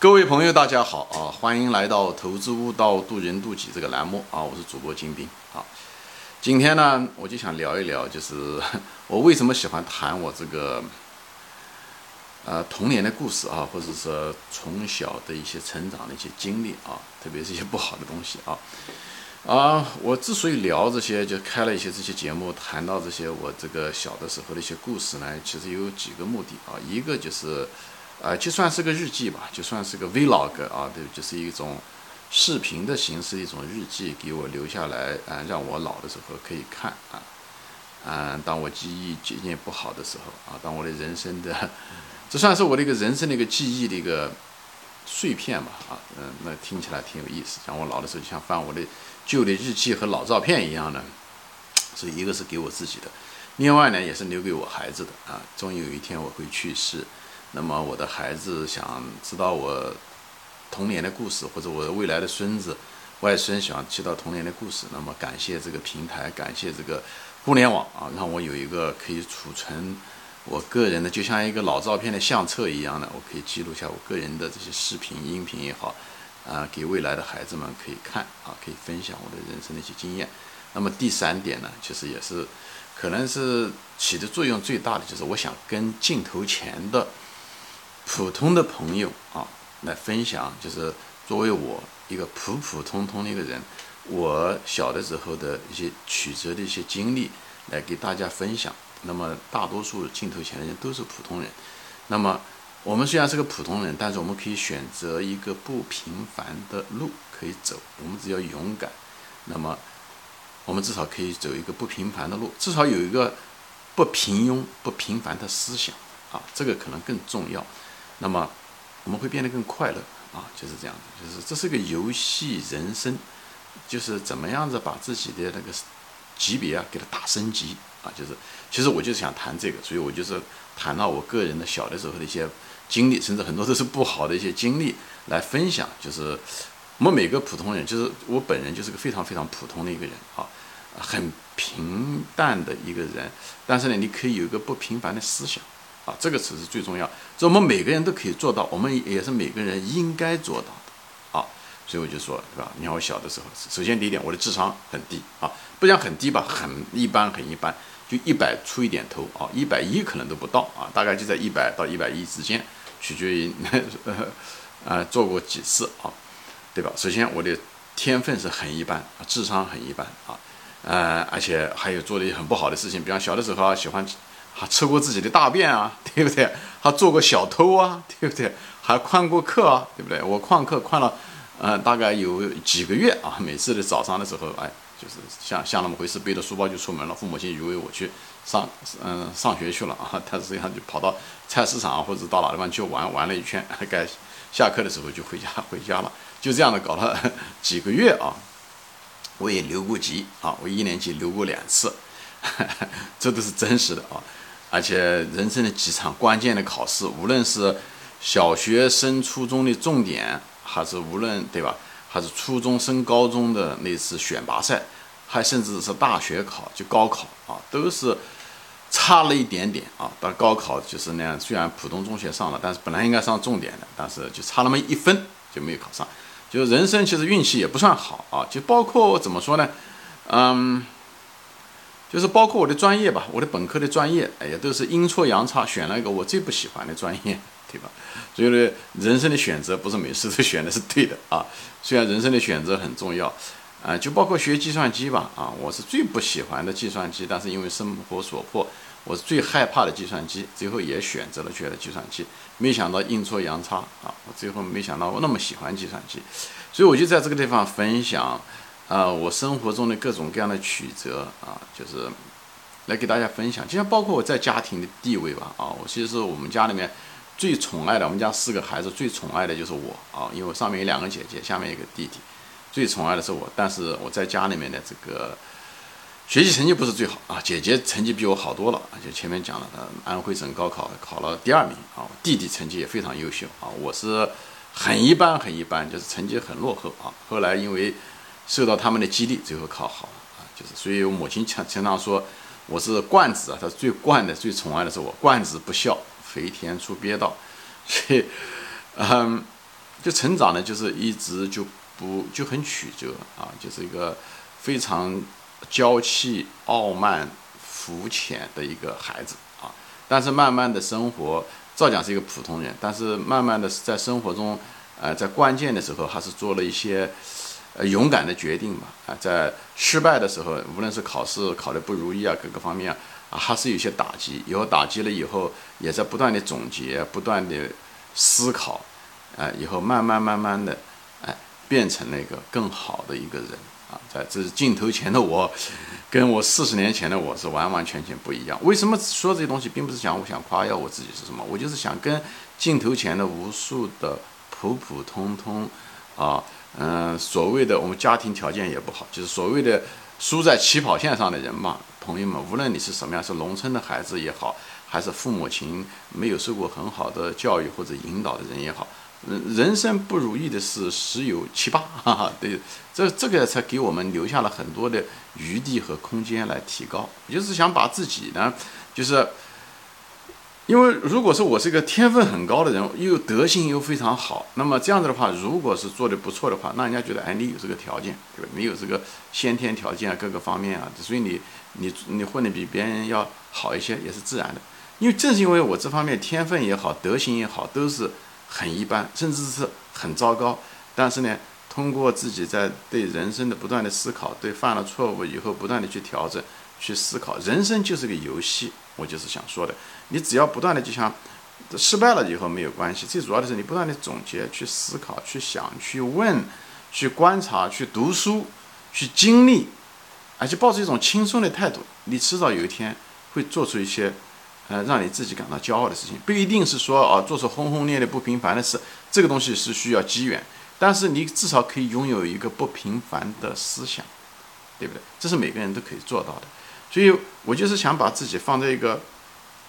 各位朋友，大家好啊！欢迎来到《投资悟道，渡人渡己》这个栏目啊！我是主播金兵啊。今天呢，我就想聊一聊，就是 我为什么喜欢谈我这个呃童年的故事啊，或者说从小的一些成长的一些经历啊，特别是一些不好的东西啊。啊，我之所以聊这些，就开了一些这些节目，谈到这些我这个小的时候的一些故事呢，其实有几个目的啊，一个就是。啊，就算是个日记吧，就算是个 vlog 啊，对，就是一种视频的形式，一种日记，给我留下来，啊，让我老的时候可以看啊，啊，当我记忆渐渐不好的时候啊，当我的人生的，这算是我的一个人生的一个记忆的一个碎片吧，啊，嗯，那听起来挺有意思，像我老的时候，就像翻我的旧的日记和老照片一样的，所以一个是给我自己的，另外呢，也是留给我孩子的啊，终于有一天我会去世。那么我的孩子想知道我童年的故事，或者我的未来的孙子、外孙想知道童年的故事，那么感谢这个平台，感谢这个互联网啊，让我有一个可以储存我个人的，就像一个老照片的相册一样的，我可以记录下我个人的这些视频、音频也好，啊，给未来的孩子们可以看啊，可以分享我的人生的一些经验。那么第三点呢，其实也是可能是起的作用最大的，就是我想跟镜头前的。普通的朋友啊，来分享，就是作为我一个普普通通的一个人，我小的时候的一些曲折的一些经历，来给大家分享。那么大多数镜头前的人都是普通人，那么我们虽然是个普通人，但是我们可以选择一个不平凡的路可以走。我们只要勇敢，那么我们至少可以走一个不平凡的路，至少有一个不平庸、不平凡的思想啊，这个可能更重要。那么我们会变得更快乐啊，就是这样子，就是这是个游戏人生，就是怎么样子把自己的那个级别啊给它打升级啊，就是其实我就是想谈这个，所以我就是谈到我个人的小的时候的一些经历，甚至很多都是不好的一些经历来分享。就是我们每个普通人，就是我本人就是个非常非常普通的一个人啊，很平淡的一个人，但是呢，你可以有一个不平凡的思想。啊，这个词是最重要，这我们每个人都可以做到，我们也是每个人应该做到的啊。所以我就说，对吧？你看我小的时候，首先第一点，我的智商很低啊，不讲很低吧，很一般，很一般，就一百出一点头啊，一百一可能都不到啊，大概就在一百到一百一之间，取决于呃做过几次啊，对吧？首先我的天分是很一般，智商很一般啊，呃，而且还有做的很不好的事情，比方小的时候啊，喜欢。还吃过自己的大便啊，对不对？还做过小偷啊，对不对？还旷过课啊，对不对？我旷课旷了，呃，大概有几个月啊。每次的早上的时候，哎，就是像像那么回事，背着书包就出门了。父母亲以为我去上嗯上学去了啊，但实际上就跑到菜市场或者到哪地方去玩玩了一圈，该下课的时候就回家回家了。就这样的搞了几个月啊。我也留过级啊，我一年级留过两次，这都是真实的啊。而且人生的几场关键的考试，无论是小学升初中的重点，还是无论对吧，还是初中升高中的那次选拔赛，还甚至是大学考就高考啊，都是差了一点点啊。到高考就是那样，虽然普通中学上了，但是本来应该上重点的，但是就差那么一分就没有考上。就人生其实运气也不算好啊，就包括怎么说呢，嗯。就是包括我的专业吧，我的本科的专业，哎呀，都是阴错阳差选了一个我最不喜欢的专业，对吧？所以呢，人生的选择不是每次都选的是对的啊。虽然人生的选择很重要，啊，就包括学计算机吧，啊，我是最不喜欢的计算机，但是因为生活所迫，我是最害怕的计算机，最后也选择了学了计算机。没想到阴错阳差啊，我最后没想到我那么喜欢计算机，所以我就在这个地方分享。啊，我生活中的各种各样的曲折啊，就是来给大家分享。就像包括我在家庭的地位吧，啊，我其实我们家里面最宠爱的，我们家四个孩子最宠爱的就是我啊，因为我上面有两个姐姐，下面一个弟弟，最宠爱的是我。但是我在家里面的这个学习成绩不是最好啊，姐姐成绩比我好多了，就前面讲了，的，安徽省高考考了第二名啊，弟弟成绩也非常优秀啊，我是很一般很一般，就是成绩很落后啊。后来因为受到他们的激励，最后考好了啊，就是，所以我母亲常经常说我是惯子啊，她最惯的、最宠爱的是我，惯子不孝，肥田出鳖道，所以，嗯，就成长呢，就是一直就不就很曲折啊，就是一个非常娇气、傲慢、肤浅的一个孩子啊。但是慢慢的生活，照讲是一个普通人，但是慢慢的在生活中，呃，在关键的时候还是做了一些呃勇敢的决定吧。啊，在失败的时候，无论是考试考得不如意啊，各个方面啊，还是有些打击。以后打击了以后，也在不断的总结，不断的思考。哎，以后慢慢慢慢的，哎，变成了一个更好的一个人啊！在这是镜头前的我，跟我四十年前的我是完完全全不一样。为什么说这些东西，并不是想我想夸耀我自己是什么，我就是想跟镜头前的无数的普普通通啊，嗯，所谓的我们家庭条件也不好，就是所谓的输在起跑线上的人嘛，朋友们，无论你是什么样，是农村的孩子也好，还是父母亲没有受过很好的教育或者引导的人也好。人人生不如意的事十有七八，哈哈，对，这这个才给我们留下了很多的余地和空间来提高。就是想把自己呢，就是因为如果说我是一个天分很高的人，又德行又非常好，那么这样子的话，如果是做的不错的话，那人家觉得哎，你有这个条件，对吧？你有这个先天条件啊，各个方面啊，所以你你你混的比别人要好一些，也是自然的。因为正是因为我这方面天分也好，德行也好，都是。很一般，甚至是很糟糕。但是呢，通过自己在对人生的不断的思考，对犯了错误以后不断的去调整、去思考，人生就是个游戏。我就是想说的，你只要不断的就像失败了以后没有关系，最主要的是你不断的总结、去思考、去想、去问、去观察、去读书、去经历，而且抱着一种轻松的态度，你迟早有一天会做出一些。呃，让你自己感到骄傲的事情，不一定是说啊，做出轰轰烈烈不平凡的事，这个东西是需要机缘，但是你至少可以拥有一个不平凡的思想，对不对？这是每个人都可以做到的。所以我就是想把自己放在一个，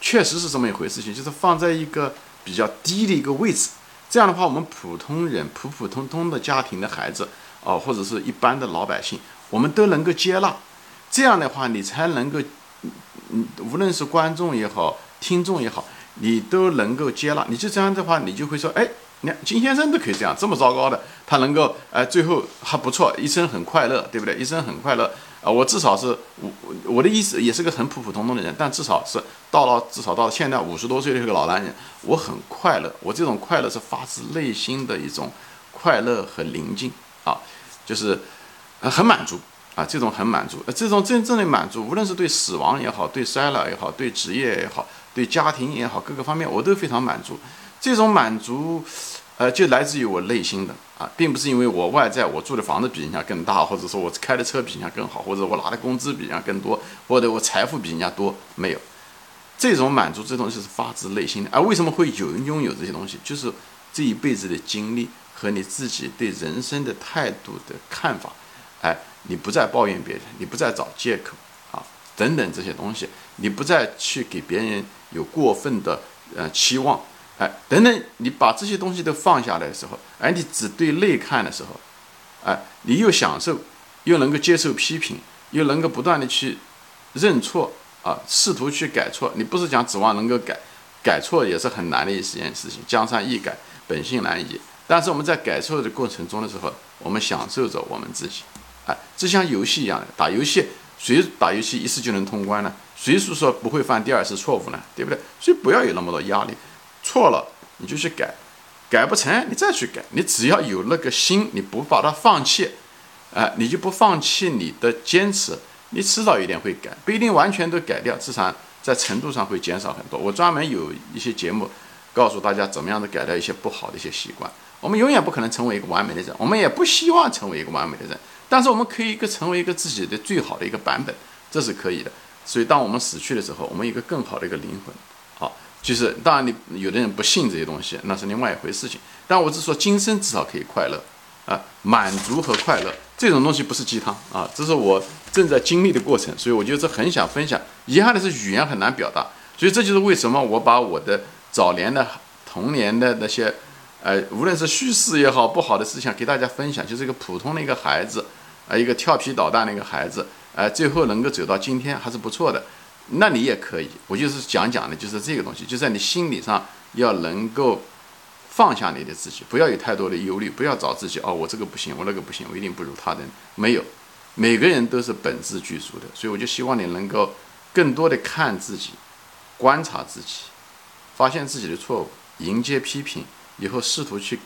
确实是这么一回事情，就是放在一个比较低的一个位置。这样的话，我们普通人、普普通通的家庭的孩子，哦，或者是一般的老百姓，我们都能够接纳。这样的话，你才能够。嗯，无论是观众也好，听众也好，你都能够接纳。你就这样的话，你就会说，哎，你看金先生都可以这样，这么糟糕的，他能够，哎，最后还不错，一生很快乐，对不对？一生很快乐啊！我至少是我我的意思也是个很普普通通的人，但至少是到了至少到现在五十多岁的这个老男人，我很快乐。我这种快乐是发自内心的一种快乐和宁静啊，就是很满足。啊，这种很满足，这种真正的满足，无论是对死亡也好，对衰老也好，对职业也好，对家庭也好，各个方面我都非常满足。这种满足，呃，就来自于我内心的啊，并不是因为我外在我住的房子比人家更大，或者说我开的车比人家更好，或者我拿的工资比人家更多，或者我财富比人家多，没有。这种满足，这东西是发自内心的。而为什么会有人拥有这些东西，就是这一辈子的经历和你自己对人生的态度的看法，哎。你不再抱怨别人，你不再找借口啊，等等这些东西，你不再去给别人有过分的呃期望，哎，等等，你把这些东西都放下来的时候，而你只对内看的时候，哎，你又享受，又能够接受批评，又能够不断的去认错啊，试图去改错。你不是讲指望能够改，改错也是很难的一件事情，江山易改，本性难移。但是我们在改错的过程中的时候，我们享受着我们自己。哎，这像游戏一样的打游戏，谁打游戏一次就能通关呢？谁是说不会犯第二次错误呢？对不对？所以不要有那么多压力，错了你就去改，改不成你再去改。你只要有那个心，你不把它放弃，哎，你就不放弃你的坚持，你迟早一点会改，不一定完全都改掉，至少在程度上会减少很多。我专门有一些节目告诉大家怎么样的改掉一些不好的一些习惯。我们永远不可能成为一个完美的人，我们也不希望成为一个完美的人。但是我们可以一个成为一个自己的最好的一个版本，这是可以的。所以当我们死去的时候，我们一个更好的一个灵魂，好，就是当然你有的人不信这些东西，那是另外一回事情。但我是说，今生至少可以快乐，啊，满足和快乐这种东西不是鸡汤啊，这是我正在经历的过程，所以我觉得这很想分享。遗憾的是语言很难表达，所以这就是为什么我把我的早年的童年的那些，呃，无论是叙事也好，不好的思想给大家分享，就是一个普通的一个孩子。啊，一个调皮捣蛋的一个孩子，哎，最后能够走到今天还是不错的。那你也可以，我就是讲讲的，就是这个东西，就在你心理上要能够放下你的自己，不要有太多的忧虑，不要找自己哦，我这个不行，我那个不行，我一定不如他的。没有，每个人都是本质具足的，所以我就希望你能够更多的看自己，观察自己，发现自己的错误，迎接批评，以后试图去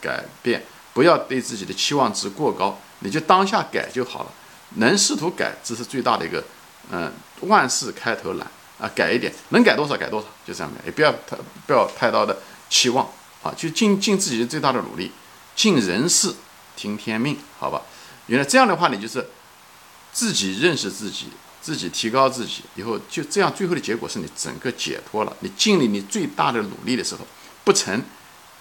改变，不要对自己的期望值过高，你就当下改就好了。能试图改，这是最大的一个，嗯，万事开头难啊，改一点，能改多少改多少，就这样的，也不要太不要太大的期望。啊，就尽尽自己最大的努力，尽人事，听天命，好吧？原来这样的话，你就是自己认识自己，自己提高自己，以后就这样，最后的结果是你整个解脱了。你尽力你最大的努力的时候，不成，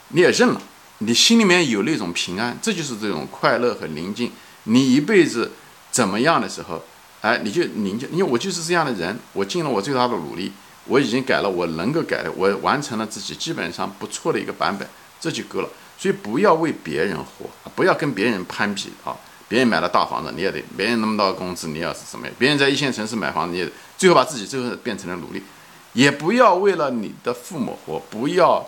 你也认了，你心里面有那种平安，这就是这种快乐和宁静。你一辈子怎么样的时候，哎，你就宁静，因为我就是这样的人，我尽了我最大的努力。我已经改了，我能够改的，我完成了自己基本上不错的一个版本，这就够了。所以不要为别人活，不要跟别人攀比啊！别人买了大房子，你也得；别人那么大的工资，你要是怎么样？别人在一线城市买房子，你也最后把自己最后变成了奴隶。也不要为了你的父母活，不要，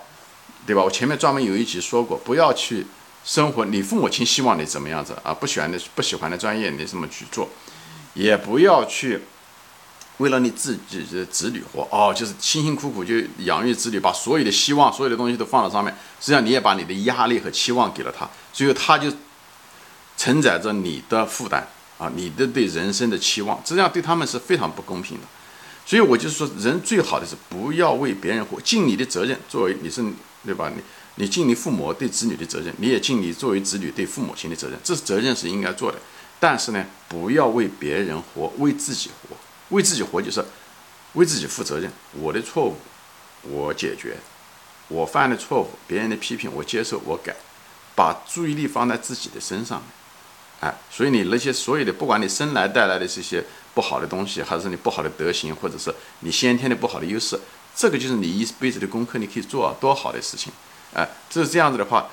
对吧？我前面专门有一集说过，不要去生活你父母亲希望你怎么样子啊？不喜欢的不喜欢的专业，你这么去做，也不要去。为了你自己的子女活哦，就是辛辛苦苦就养育子女，把所有的希望、所有的东西都放到上面，实际上你也把你的压力和期望给了他，最后他就承载着你的负担啊，你的对人生的期望，这样对他们是非常不公平的。所以我就是说，人最好的是不要为别人活，尽你的责任。作为你是对吧？你你尽你父母对子女的责任，你也尽你作为子女对父母亲的责任，这是责任是应该做的。但是呢，不要为别人活，为自己活。为自己活就是为自己负责任。我的错误我解决，我犯的错误，别人的批评我接受，我改，把注意力放在自己的身上。哎，所以你那些所有的，不管你生来带来的这些不好的东西，还是你不好的德行，或者是你先天的不好的优势，这个就是你一辈子的功课，你可以做多好的事情。哎，就是这样子的话，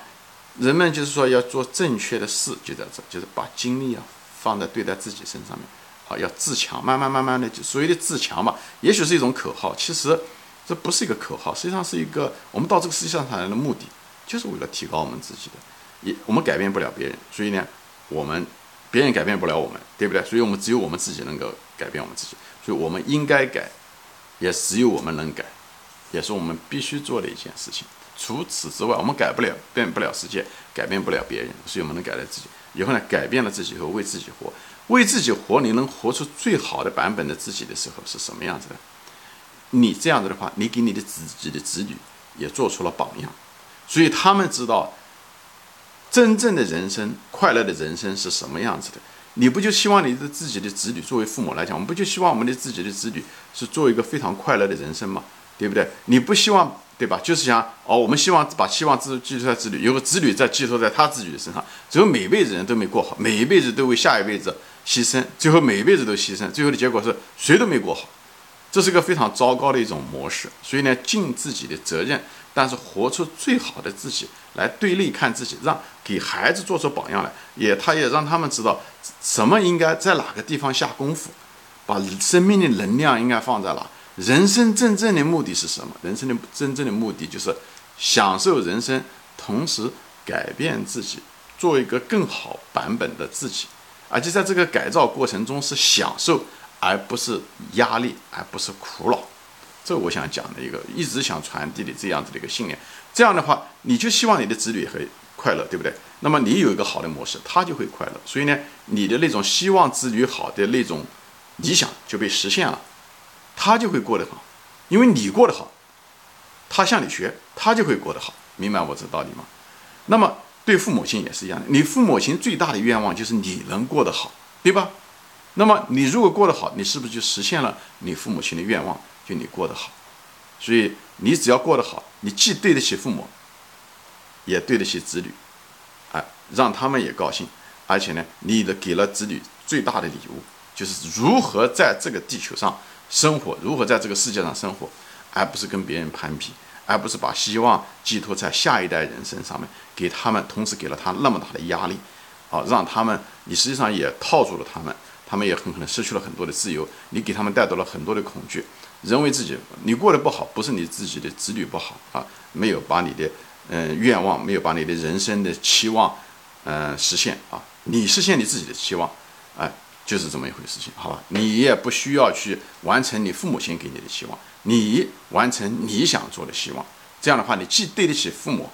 人们就是说要做正确的事，就在这，就是把精力啊放在对待自己身上面。好，要自强，慢慢慢慢的，所谓的自强嘛，也许是一种口号，其实这不是一个口号，实际上是一个我们到这个世界上来的目的，就是为了提高我们自己的。也我们改变不了别人，所以呢，我们别人改变不了我们，对不对？所以我们只有我们自己能够改变我们自己，所以我们应该改，也只有我们能改，也是我们必须做的一件事情。除此之外，我们改不了，变不了世界，改变不了别人，所以我们能改变自己。以后呢，改变了自己以后，为自己活。为自己活，你能活出最好的版本的自己的时候是什么样子的？你这样子的话，你给你的自己的子女也做出了榜样，所以他们知道真正的人生、快乐的人生是什么样子的。你不就希望你的自己的子女，作为父母来讲，我们不就希望我们的自己的子女是做一个非常快乐的人生吗？对不对？你不希望。对吧？就是想哦，我们希望把希望寄寄托在子女，有个子女再寄托在他自己的身上，最后每辈子人都没过好，每一辈子都为下一辈子牺牲，最后每一辈子都牺牲，最后的结果是谁都没过好，这是个非常糟糕的一种模式。所以呢，尽自己的责任，但是活出最好的自己来对内看自己，让给孩子做出榜样来，也他也让他们知道什么应该在哪个地方下功夫，把生命的能量应该放在哪。人生真正的目的是什么？人生的真正的目的就是享受人生，同时改变自己，做一个更好版本的自己，而且在这个改造过程中是享受，而不是压力，而不是苦恼。这我想讲的一个，一直想传递的这样子的一个信念。这样的话，你就希望你的子女会快乐，对不对？那么你有一个好的模式，他就会快乐。所以呢，你的那种希望子女好的那种理想就被实现了。他就会过得好，因为你过得好，他向你学，他就会过得好。明白我这道理吗？那么对父母亲也是一样的，你父母亲最大的愿望就是你能过得好，对吧？那么你如果过得好，你是不是就实现了你父母亲的愿望？就你过得好，所以你只要过得好，你既对得起父母，也对得起子女，哎，让他们也高兴，而且呢，你的给了子女最大的礼物，就是如何在这个地球上。生活如何在这个世界上生活，而不是跟别人攀比，而不是把希望寄托在下一代人身上面，给他们，同时给了他那么大的压力，啊，让他们，你实际上也套住了他们，他们也很可能失去了很多的自由，你给他们带到了很多的恐惧，认为自己你过得不好，不是你自己的子女不好啊，没有把你的嗯愿望，没有把你的人生的期望，嗯实现啊，你实现你自己的期望，哎，就是这么一回事情，好吧？你也不需要去完成你父母亲给你的期望，你完成你想做的希望，这样的话，你既对得起父母，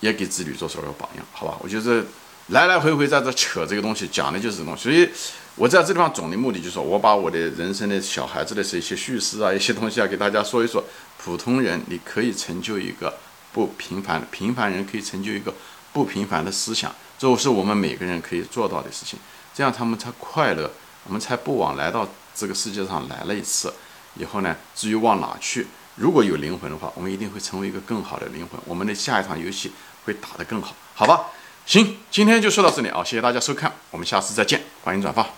也给子女做出了榜样，好吧？我觉得来来回回在这扯这个东西，讲的就是这东西，所以。我在这地方总的目的就是说，我把我的人生的小孩子的这些叙事啊，一些东西啊，给大家说一说。普通人你可以成就一个不平凡的平凡人，可以成就一个不平凡的思想，这是我们每个人可以做到的事情。这样他们才快乐，我们才不枉来到这个世界上来了一次。以后呢，至于往哪去，如果有灵魂的话，我们一定会成为一个更好的灵魂。我们的下一场游戏会打得更好，好吧？行，今天就说到这里啊，谢谢大家收看，我们下次再见，欢迎转发。